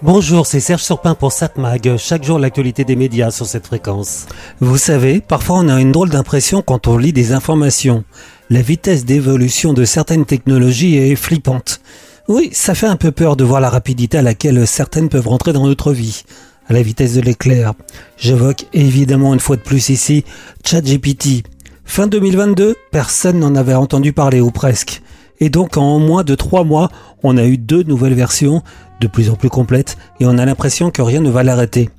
Bonjour, c'est Serge Surpin pour SatMag. Chaque jour, l'actualité des médias sur cette fréquence. Vous savez, parfois on a une drôle d'impression quand on lit des informations. La vitesse d'évolution de certaines technologies est flippante. Oui, ça fait un peu peur de voir la rapidité à laquelle certaines peuvent rentrer dans notre vie. À la vitesse de l'éclair. J'évoque évidemment une fois de plus ici ChatGPT. Fin 2022, personne n'en avait entendu parler ou presque. Et donc en moins de trois mois, on a eu deux nouvelles versions, de plus en plus complètes, et on a l'impression que rien ne va l'arrêter.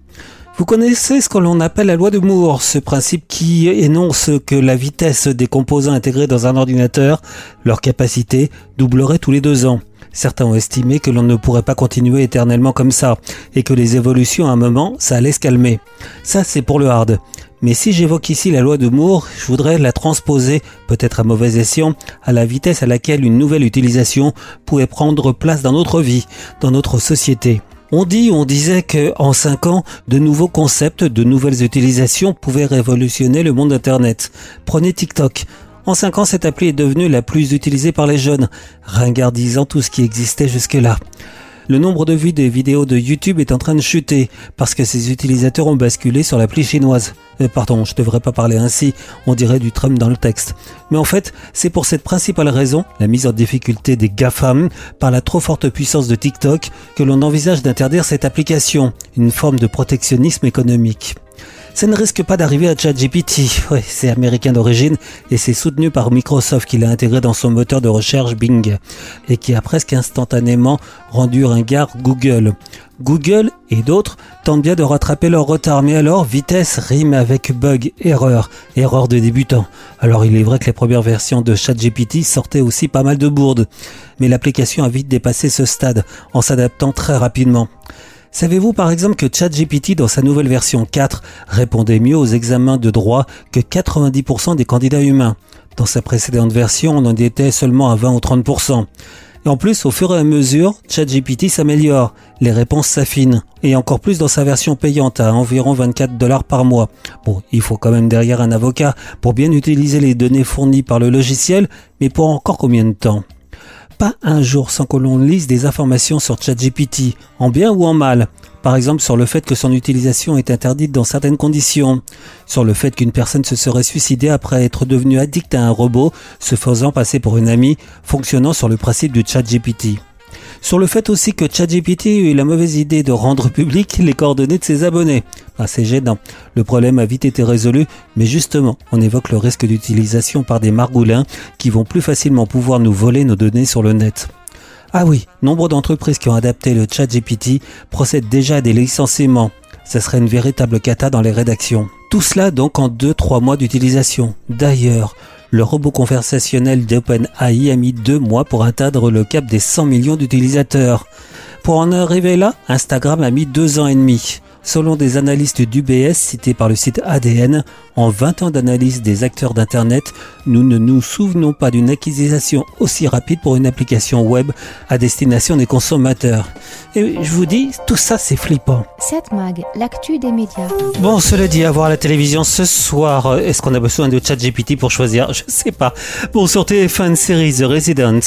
Vous connaissez ce que l'on appelle la loi de Moore, ce principe qui énonce que la vitesse des composants intégrés dans un ordinateur, leur capacité, doublerait tous les deux ans. Certains ont estimé que l'on ne pourrait pas continuer éternellement comme ça, et que les évolutions à un moment, ça allait se calmer. Ça, c'est pour le hard. Mais si j'évoque ici la loi de Moore, je voudrais la transposer, peut-être à mauvais escient, à la vitesse à laquelle une nouvelle utilisation pouvait prendre place dans notre vie, dans notre société. On dit, on disait que en 5 ans, de nouveaux concepts, de nouvelles utilisations pouvaient révolutionner le monde Internet. Prenez TikTok. En 5 ans, cette appli est devenue la plus utilisée par les jeunes, ringardisant tout ce qui existait jusque-là. Le nombre de vues des vidéos de YouTube est en train de chuter parce que ses utilisateurs ont basculé sur l'appli chinoise. Euh, pardon, je devrais pas parler ainsi, on dirait du Trump dans le texte. Mais en fait, c'est pour cette principale raison, la mise en difficulté des GAFAM par la trop forte puissance de TikTok, que l'on envisage d'interdire cette application, une forme de protectionnisme économique. Ça ne risque pas d'arriver à ChatGPT. Ouais, c'est américain d'origine et c'est soutenu par Microsoft qui l'a intégré dans son moteur de recherche Bing et qui a presque instantanément rendu ringard Google. Google et d'autres tentent bien de rattraper leur retard, mais alors vitesse rime avec bug, erreur, erreur de débutant. Alors il est vrai que les premières versions de ChatGPT sortaient aussi pas mal de bourdes, mais l'application a vite dépassé ce stade en s'adaptant très rapidement. Savez-vous par exemple que ChatGPT dans sa nouvelle version 4 répondait mieux aux examens de droit que 90% des candidats humains? Dans sa précédente version, on en était seulement à 20 ou 30%. Et en plus, au fur et à mesure, ChatGPT s'améliore, les réponses s'affinent, et encore plus dans sa version payante à environ 24 dollars par mois. Bon, il faut quand même derrière un avocat pour bien utiliser les données fournies par le logiciel, mais pour encore combien de temps? Pas un jour sans que l'on lise des informations sur ChatGPT, en bien ou en mal. Par exemple sur le fait que son utilisation est interdite dans certaines conditions, sur le fait qu'une personne se serait suicidée après être devenue addict à un robot, se faisant passer pour une amie, fonctionnant sur le principe du ChatGPT sur le fait aussi que ChatGPT a eu la mauvaise idée de rendre public les coordonnées de ses abonnés. Ah, c'est gênant. Le problème a vite été résolu, mais justement, on évoque le risque d'utilisation par des margoulins qui vont plus facilement pouvoir nous voler nos données sur le net. Ah oui, nombre d'entreprises qui ont adapté le ChatGPT procèdent déjà à des licenciements. Ce serait une véritable cata dans les rédactions. Tout cela donc en 2-3 mois d'utilisation. D'ailleurs, le robot conversationnel d'OpenAI a mis deux mois pour atteindre le cap des 100 millions d'utilisateurs. Pour en arriver là, Instagram a mis deux ans et demi. Selon des analystes d'UBS cités par le site ADN, en 20 ans d'analyse des acteurs d'Internet, nous ne nous souvenons pas d'une acquisition aussi rapide pour une application web à destination des consommateurs. Et je vous dis, tout ça c'est flippant. Cette mag, l'actu des médias. Bon, cela dit, à voir la télévision ce soir, est-ce qu'on a besoin de ChatGPT pour choisir Je sais pas. Bon, sur TF1 série The Resident,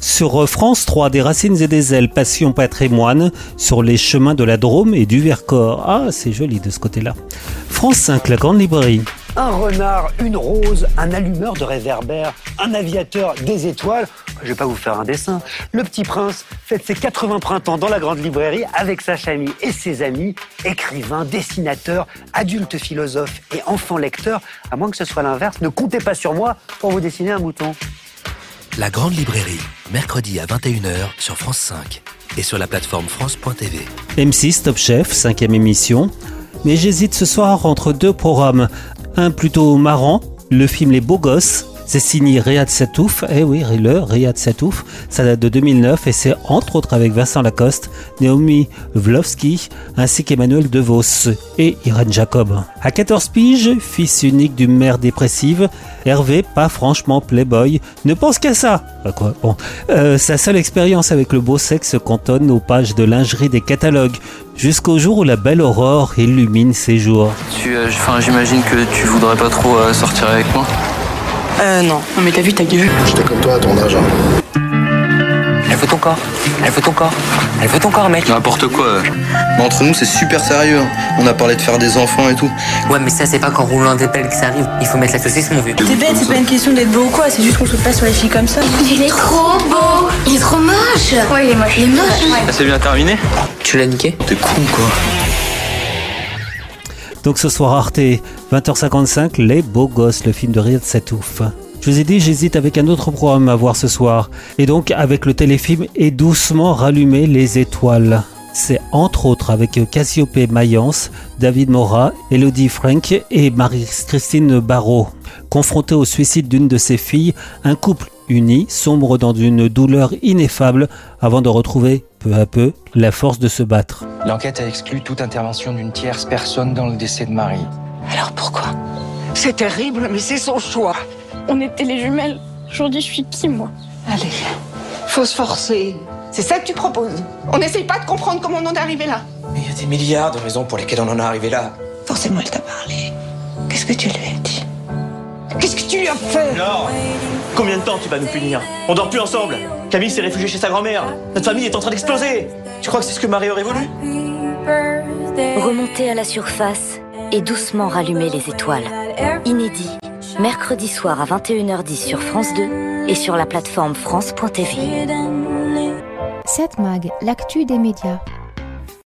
sur France 3, des racines et des ailes, passion patrimoine, sur les chemins de la Drôme et du Vercors. Ah, c'est joli de ce côté-là. France 5, la grande librairie. Un renard, une rose, un allumeur de réverbère, un aviateur, des étoiles. Je vais pas vous faire un dessin. Le petit prince fête ses 80 printemps dans la grande librairie avec sa famille et ses amis, écrivains, dessinateurs, adultes philosophes et enfants lecteurs. À moins que ce soit l'inverse, ne comptez pas sur moi pour vous dessiner un mouton. La grande librairie, mercredi à 21h sur France 5 et sur la plateforme France.tv. M6 Top Chef, cinquième émission. Mais j'hésite ce soir entre deux programmes. Un plutôt marrant, le film Les Beaux Gosses, c'est signé Riyad Satouf. Eh oui, le Riyad Satouf. Ça date de 2009 et c'est entre autres avec Vincent Lacoste, Naomi Vlovsky ainsi qu'Emmanuel DeVos et Irène Jacob. À 14 piges, fils unique d'une mère dépressive, Hervé, pas franchement playboy, ne pense qu'à ça. Quoi Bon, euh, sa seule expérience avec le beau sexe cantonne aux pages de lingerie des catalogues, jusqu'au jour où la belle aurore illumine ses jours. Tu, euh, j'imagine que tu voudrais pas trop euh, sortir avec moi. Euh, non. Non, mais t'as vu ta gueule J'étais comme toi à ton âge. hein. Elle veut ton corps. Elle veut ton corre. Elle veut ton corps, mec. N'importe quoi. Mais entre nous, c'est super sérieux. On a parlé de faire des enfants et tout. Ouais, mais ça, c'est pas qu'en roulant des pelles que ça arrive. Il faut mettre la saucisse, mon vieux. T'es bête, c'est pas une question d'être beau ou quoi, c'est juste qu'on saute pas sur les filles comme ça. Il est trop beau Il est trop moche Ouais, il est moche. Il est moche Ça s'est bien terminé Tu l'as niqué T'es con, quoi. Donc ce soir Arte, 20h55, Les Beaux Gosses, le film de Riyad Satouf. Je vous ai dit, j'hésite avec un autre programme à voir ce soir. Et donc avec le téléfilm Et doucement rallumer les étoiles. C'est entre autres avec Cassiopée Mayence, David Mora, Elodie Frank et Marie-Christine Barrault. Confronté au suicide d'une de ses filles, un couple uni sombre dans une douleur ineffable avant de retrouver peu à peu la force de se battre. L'enquête a exclu toute intervention d'une tierce personne dans le décès de Marie. Alors pourquoi? C'est terrible, mais c'est son choix. On était les jumelles. Aujourd'hui, je suis qui, moi? Allez, faut se forcer. C'est ça que tu proposes. On n'essaye pas de comprendre comment on en est arrivé là. Mais il y a des milliards de raisons pour lesquelles on en est arrivé là. Forcément, elle t'a parlé. Qu'est-ce que tu lui as dit? Qu'est-ce que tu lui as fait? Non Combien de temps tu vas nous punir On dort plus ensemble Camille s'est réfugiée chez sa grand-mère Notre famille est en train d'exploser Tu crois que c'est ce que Marie aurait voulu Remonter à la surface et doucement rallumer les étoiles. Inédit, mercredi soir à 21h10 sur France 2 et sur la plateforme France.tv. 7 Mag, l'actu des médias.